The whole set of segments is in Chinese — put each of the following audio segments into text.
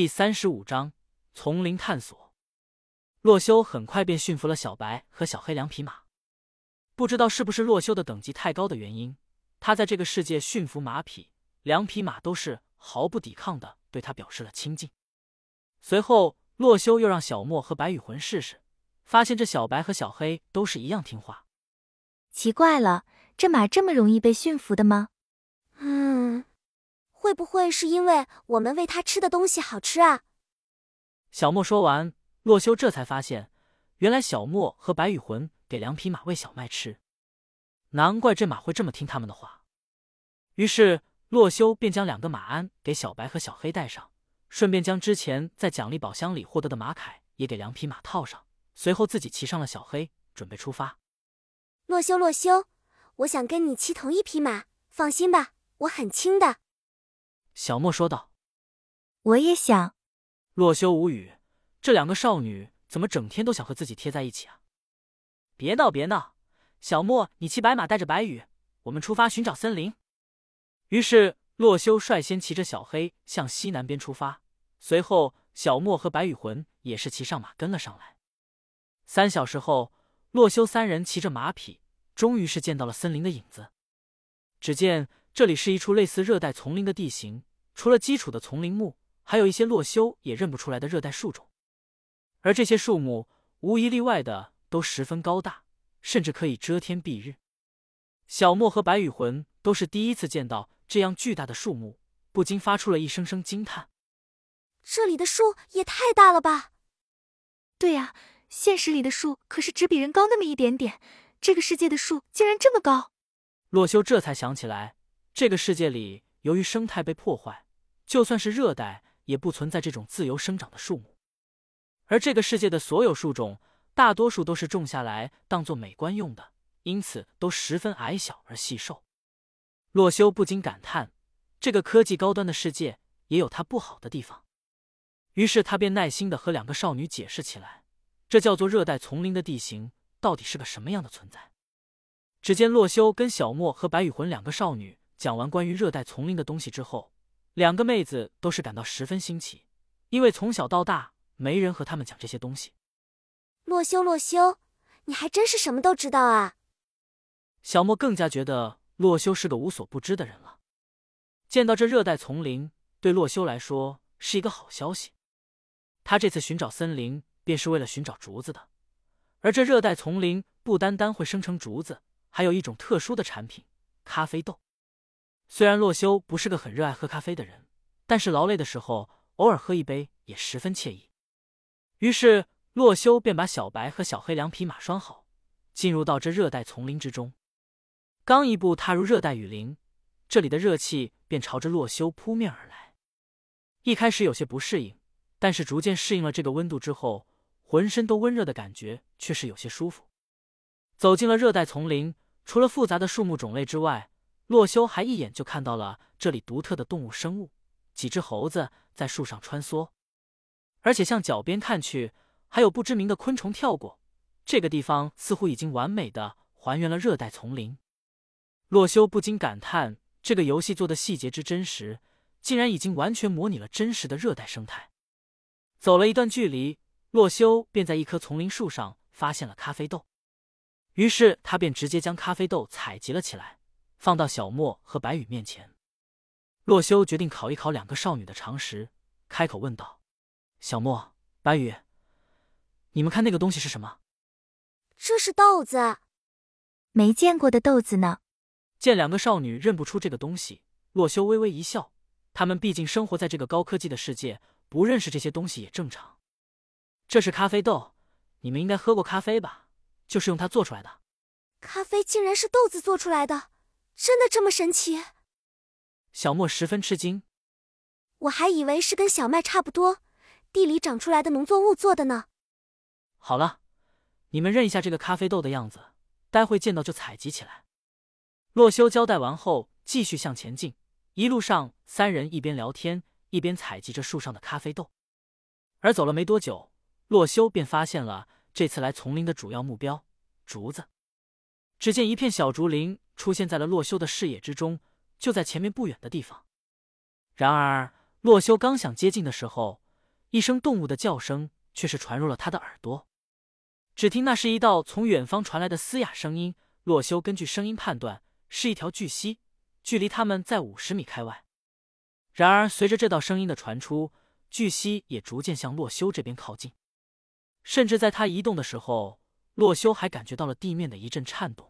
第三十五章丛林探索。洛修很快便驯服了小白和小黑两匹马。不知道是不是洛修的等级太高的原因，他在这个世界驯服马匹，两匹马都是毫不抵抗的对他表示了亲近。随后，洛修又让小莫和白羽魂试试，发现这小白和小黑都是一样听话。奇怪了，这马这么容易被驯服的吗？嗯。会不会是因为我们喂它吃的东西好吃啊？小莫说完，洛修这才发现，原来小莫和白羽魂给两匹马喂小麦吃，难怪这马会这么听他们的话。于是洛修便将两个马鞍给小白和小黑带上，顺便将之前在奖励宝箱里获得的马铠也给两匹马套上，随后自己骑上了小黑，准备出发。洛修，洛修，我想跟你骑同一匹马，放心吧，我很轻的。小莫说道：“我也想。”洛修无语，这两个少女怎么整天都想和自己贴在一起啊？别闹别闹，小莫，你骑白马带着白羽，我们出发寻找森林。于是洛修率先骑着小黑向西南边出发，随后小莫和白羽魂也是骑上马跟了上来。三小时后，洛修三人骑着马匹，终于是见到了森林的影子。只见。这里是一处类似热带丛林的地形，除了基础的丛林木，还有一些洛修也认不出来的热带树种。而这些树木无一例外的都十分高大，甚至可以遮天蔽日。小莫和白羽魂都是第一次见到这样巨大的树木，不禁发出了一声声惊叹：“这里的树也太大了吧！”“对呀，现实里的树可是只比人高那么一点点，这个世界的树竟然这么高。”洛修这才想起来。这个世界里，由于生态被破坏，就算是热带，也不存在这种自由生长的树木。而这个世界的所有树种，大多数都是种下来当做美观用的，因此都十分矮小而细瘦。洛修不禁感叹：这个科技高端的世界，也有它不好的地方。于是他便耐心的和两个少女解释起来：这叫做热带丛林的地形，到底是个什么样的存在？只见洛修跟小莫和白雨魂两个少女。讲完关于热带丛林的东西之后，两个妹子都是感到十分新奇，因为从小到大没人和他们讲这些东西。洛修，洛修，你还真是什么都知道啊！小莫更加觉得洛修是个无所不知的人了。见到这热带丛林，对洛修来说是一个好消息。他这次寻找森林，便是为了寻找竹子的。而这热带丛林不单单会生成竹子，还有一种特殊的产品——咖啡豆。虽然洛修不是个很热爱喝咖啡的人，但是劳累的时候偶尔喝一杯也十分惬意。于是洛修便把小白和小黑两匹马拴好，进入到这热带丛林之中。刚一步踏入热带雨林，这里的热气便朝着洛修扑面而来。一开始有些不适应，但是逐渐适应了这个温度之后，浑身都温热的感觉却是有些舒服。走进了热带丛林，除了复杂的树木种类之外，洛修还一眼就看到了这里独特的动物生物，几只猴子在树上穿梭，而且向脚边看去，还有不知名的昆虫跳过。这个地方似乎已经完美的还原了热带丛林。洛修不禁感叹，这个游戏做的细节之真实，竟然已经完全模拟了真实的热带生态。走了一段距离，洛修便在一棵丛林树上发现了咖啡豆，于是他便直接将咖啡豆采集了起来。放到小莫和白羽面前，洛修决定考一考两个少女的常识，开口问道：“小莫、白羽，你们看那个东西是什么？”“这是豆子，没见过的豆子呢。”见两个少女认不出这个东西，洛修微微一笑。他们毕竟生活在这个高科技的世界，不认识这些东西也正常。这是咖啡豆，你们应该喝过咖啡吧？就是用它做出来的。咖啡竟然是豆子做出来的！真的这么神奇？小莫十分吃惊。我还以为是跟小麦差不多，地里长出来的农作物做的呢。好了，你们认一下这个咖啡豆的样子，待会见到就采集起来。洛修交代完后，继续向前进。一路上，三人一边聊天，一边采集着树上的咖啡豆。而走了没多久，洛修便发现了这次来丛林的主要目标——竹子。只见一片小竹林。出现在了洛修的视野之中，就在前面不远的地方。然而，洛修刚想接近的时候，一声动物的叫声却是传入了他的耳朵。只听那是一道从远方传来的嘶哑声音。洛修根据声音判断，是一条巨蜥，距离他们在五十米开外。然而，随着这道声音的传出，巨蜥也逐渐向洛修这边靠近。甚至在他移动的时候，洛修还感觉到了地面的一阵颤动。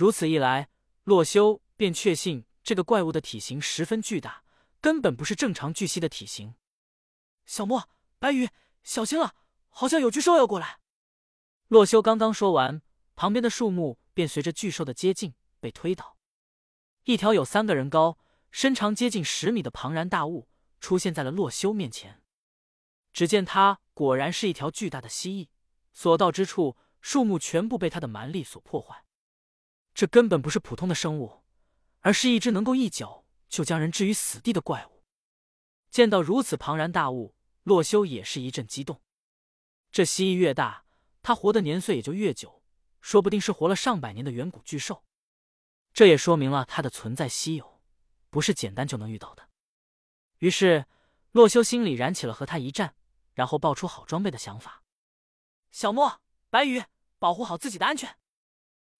如此一来，洛修便确信这个怪物的体型十分巨大，根本不是正常巨蜥的体型。小莫、白羽，小心了，好像有巨兽要过来。洛修刚刚说完，旁边的树木便随着巨兽的接近被推倒。一条有三个人高、身长接近十米的庞然大物出现在了洛修面前。只见它果然是一条巨大的蜥蜴，所到之处，树木全部被它的蛮力所破坏。这根本不是普通的生物，而是一只能够一脚就将人置于死地的怪物。见到如此庞然大物，洛修也是一阵激动。这蜥蜴越大，它活的年岁也就越久，说不定是活了上百年的远古巨兽。这也说明了它的存在稀有，不是简单就能遇到的。于是，洛修心里燃起了和他一战，然后爆出好装备的想法。小莫、白羽，保护好自己的安全。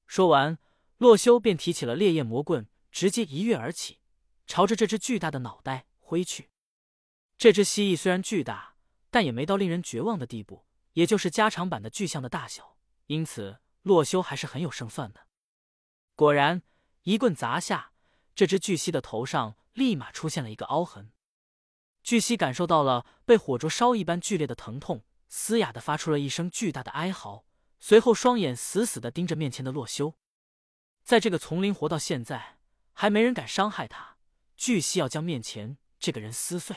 说完。洛修便提起了烈焰魔棍，直接一跃而起，朝着这只巨大的脑袋挥去。这只蜥蜴虽然巨大，但也没到令人绝望的地步，也就是加长版的巨象的大小，因此洛修还是很有胜算的。果然，一棍砸下，这只巨蜥的头上立马出现了一个凹痕。巨蜥感受到了被火灼烧一般剧烈的疼痛，嘶哑的发出了一声巨大的哀嚎，随后双眼死死的盯着面前的洛修。在这个丛林活到现在，还没人敢伤害他。巨蜥要将面前这个人撕碎。